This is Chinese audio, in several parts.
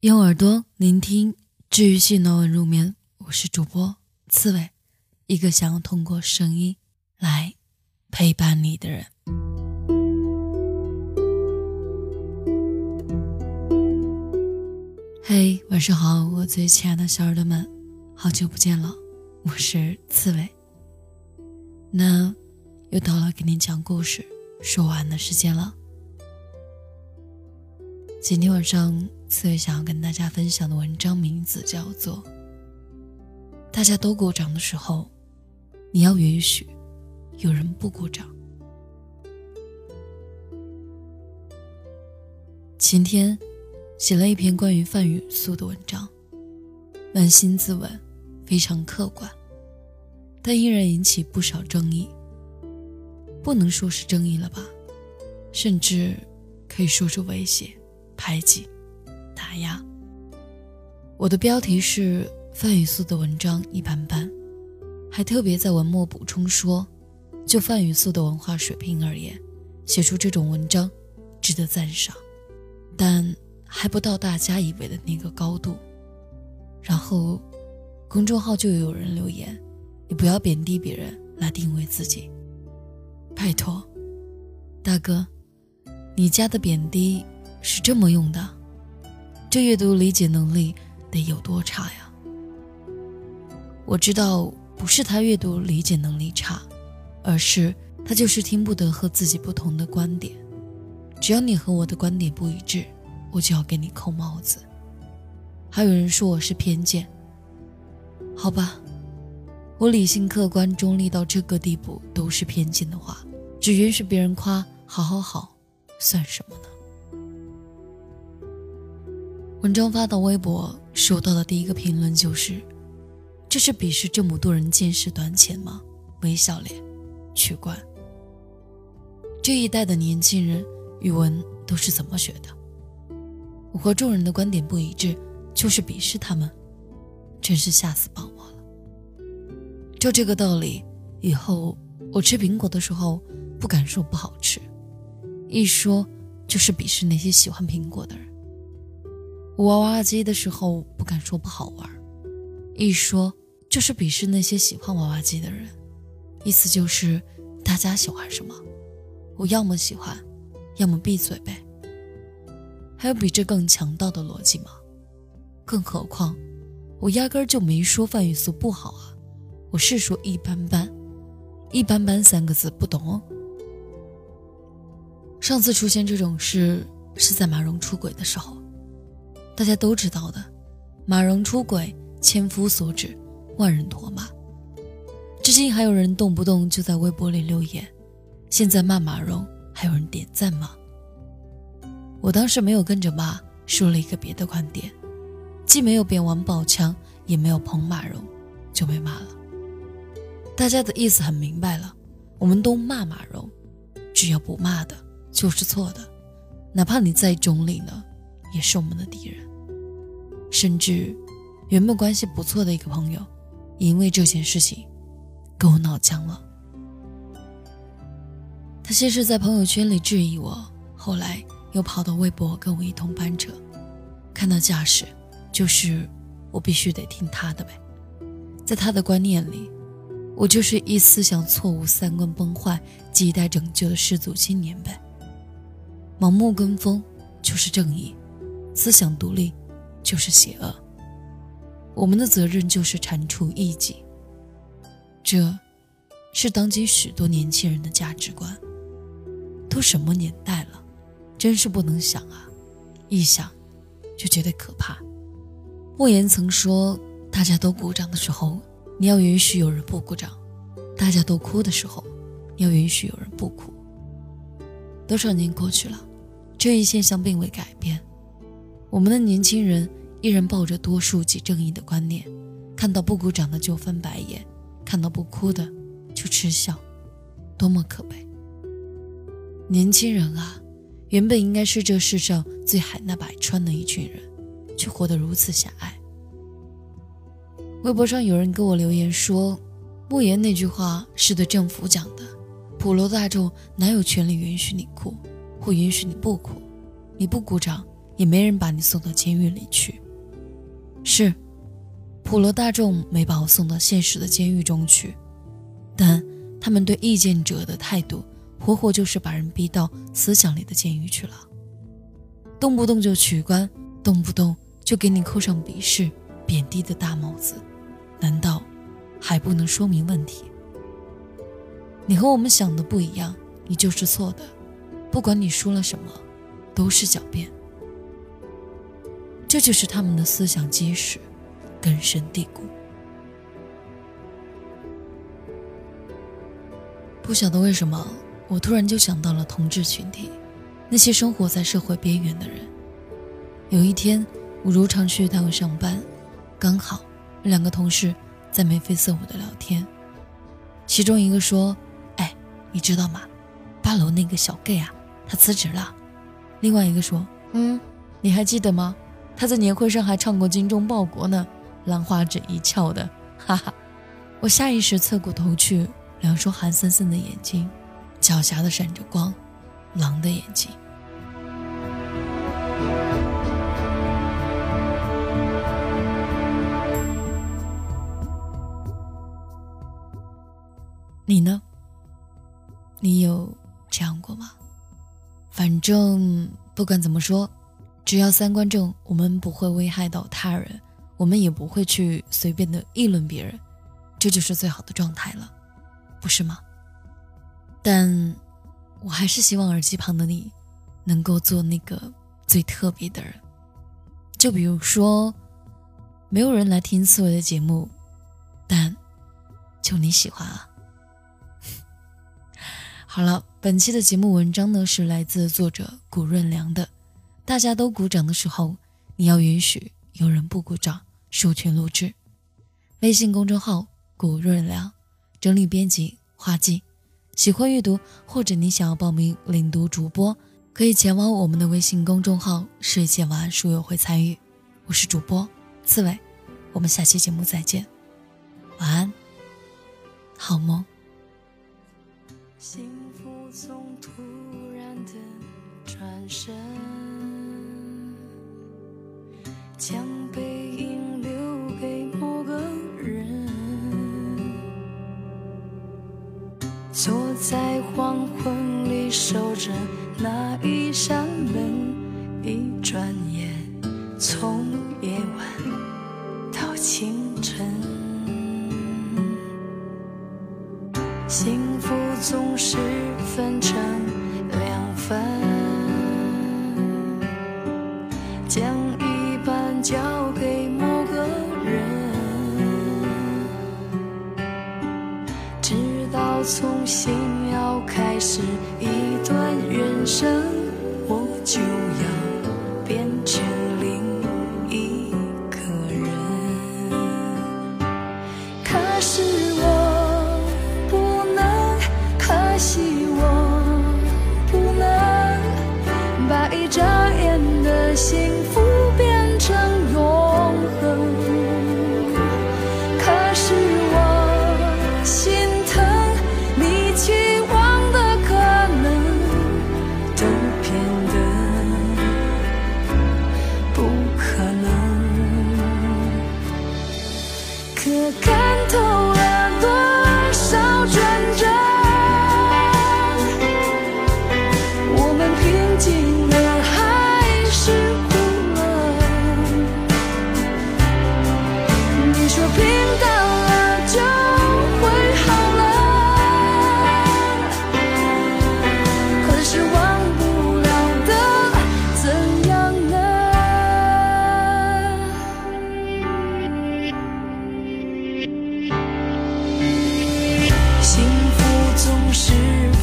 用耳朵聆听治愈系暖文入眠，我是主播刺猬，一个想要通过声音来陪伴你的人。嘿，晚上好，我最亲爱的小耳朵们，好久不见了，我是刺猬。那又到了给你讲故事、说晚安的时间了。今天晚上。刺猬想要跟大家分享的文章名字叫做《大家都鼓掌的时候，你要允许有人不鼓掌》。前天写了一篇关于范语素的文章，扪心自问，非常客观，但依然引起不少争议。不能说是争议了吧，甚至可以说是威胁、排挤。打压。我的标题是范雨素的文章一般般，还特别在文末补充说，就范雨素的文化水平而言，写出这种文章值得赞赏，但还不到大家以为的那个高度。然后，公众号就有人留言：“你不要贬低别人来定位自己，拜托，大哥，你家的贬低是这么用的？”这阅读理解能力得有多差呀？我知道不是他阅读理解能力差，而是他就是听不得和自己不同的观点。只要你和我的观点不一致，我就要给你扣帽子。还有人说我是偏见，好吧，我理性、客观、中立到这个地步都是偏见的话，只允许别人夸好好好，算什么呢？文章发到微博，收到的第一个评论就是：“这是鄙视这么多人见识短浅吗？”微笑脸，取关。这一代的年轻人语文都是怎么学的？我和众人的观点不一致，就是鄙视他们，真是吓死宝宝了。就这个道理，以后我吃苹果的时候不敢说不好吃，一说就是鄙视那些喜欢苹果的人。玩娃娃机的时候不敢说不好玩，一说就是鄙视那些喜欢娃娃机的人，意思就是大家喜欢什么，我要么喜欢，要么闭嘴呗。还有比这更强盗的逻辑吗？更何况，我压根就没说范雨素不好啊，我是说一般般，一般般三个字不懂哦。上次出现这种事是在马蓉出轨的时候。大家都知道的，马蓉出轨，千夫所指，万人唾骂。至今还有人动不动就在微博里留言，现在骂马蓉还有人点赞吗？我当时没有跟着骂，说了一个别的观点，既没有贬王宝强，也没有捧马蓉，就没骂了。大家的意思很明白了，我们都骂马蓉，只要不骂的就是错的，哪怕你再中立呢，也是我们的敌人。甚至，原本关系不错的一个朋友，也因为这件事情跟我闹僵了。他先是在朋友圈里质疑我，后来又跑到微博跟我一通搬扯。看到架势，就是我必须得听他的呗。在他的观念里，我就是一思想错误、三观崩坏、亟待拯救的失足青年呗。盲目跟风就是正义，思想独立。就是邪恶。我们的责任就是铲除异己。这，是当今许多年轻人的价值观。都什么年代了，真是不能想啊！一想，就觉得可怕。莫言曾说：“大家都鼓掌的时候，你要允许有人不鼓掌；大家都哭的时候，你要允许有人不哭。”多少年过去了，这一现象并未改变。我们的年轻人依然抱着多数即正义的观念，看到不鼓掌的就翻白眼，看到不哭的就嗤笑，多么可悲！年轻人啊，原本应该是这世上最海纳百川的一群人，却活得如此狭隘。微博上有人给我留言说：“莫言那句话是对政府讲的，普罗大众哪有权利允许你哭，或允许你不哭？你不鼓掌？”也没人把你送到监狱里去。是，普罗大众没把我送到现实的监狱中去，但他们对意见者的态度，活活就是把人逼到思想里的监狱去了。动不动就取关，动不动就给你扣上鄙视、贬低的大帽子，难道还不能说明问题？你和我们想的不一样，你就是错的。不管你说了什么，都是狡辩。这就是他们的思想基石，根深蒂固。不晓得为什么，我突然就想到了同志群体。那些生活在社会边缘的人，有一天，我如常去单位上班，刚好两个同事在眉飞色舞的聊天。其中一个说：“哎，你知道吗？八楼那个小 gay 啊，他辞职了。”另外一个说：“嗯，你还记得吗？他在年会上还唱过精忠报国呢，兰花指一翘的。”哈哈，我下意识侧过头去，两双寒森森的眼睛，狡黠的闪着光，狼的眼睛。你呢？你有这样过吗？反正不管怎么说，只要三观正，我们不会危害到他人，我们也不会去随便的议论别人，这就是最好的状态了，不是吗？但我还是希望耳机旁的你，能够做那个最特别的人。就比如说，没有人来听刺猬的节目，但就你喜欢啊。好了，本期的节目文章呢是来自作者古润良的。大家都鼓掌的时候，你要允许有人不鼓掌。授权录制，微信公众号古润良，整理编辑花季。喜欢阅读或者你想要报名领读主播，可以前往我们的微信公众号睡前晚安书友会参与。我是主播刺猬，我们下期节目再见，晚安，好梦。总突然的转身，将背影留给某个人。坐在黄昏里守着那一扇门，一转眼从夜晚到清晨。幸福总是。分成两份，从新要开始一段人生，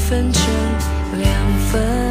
分成两份。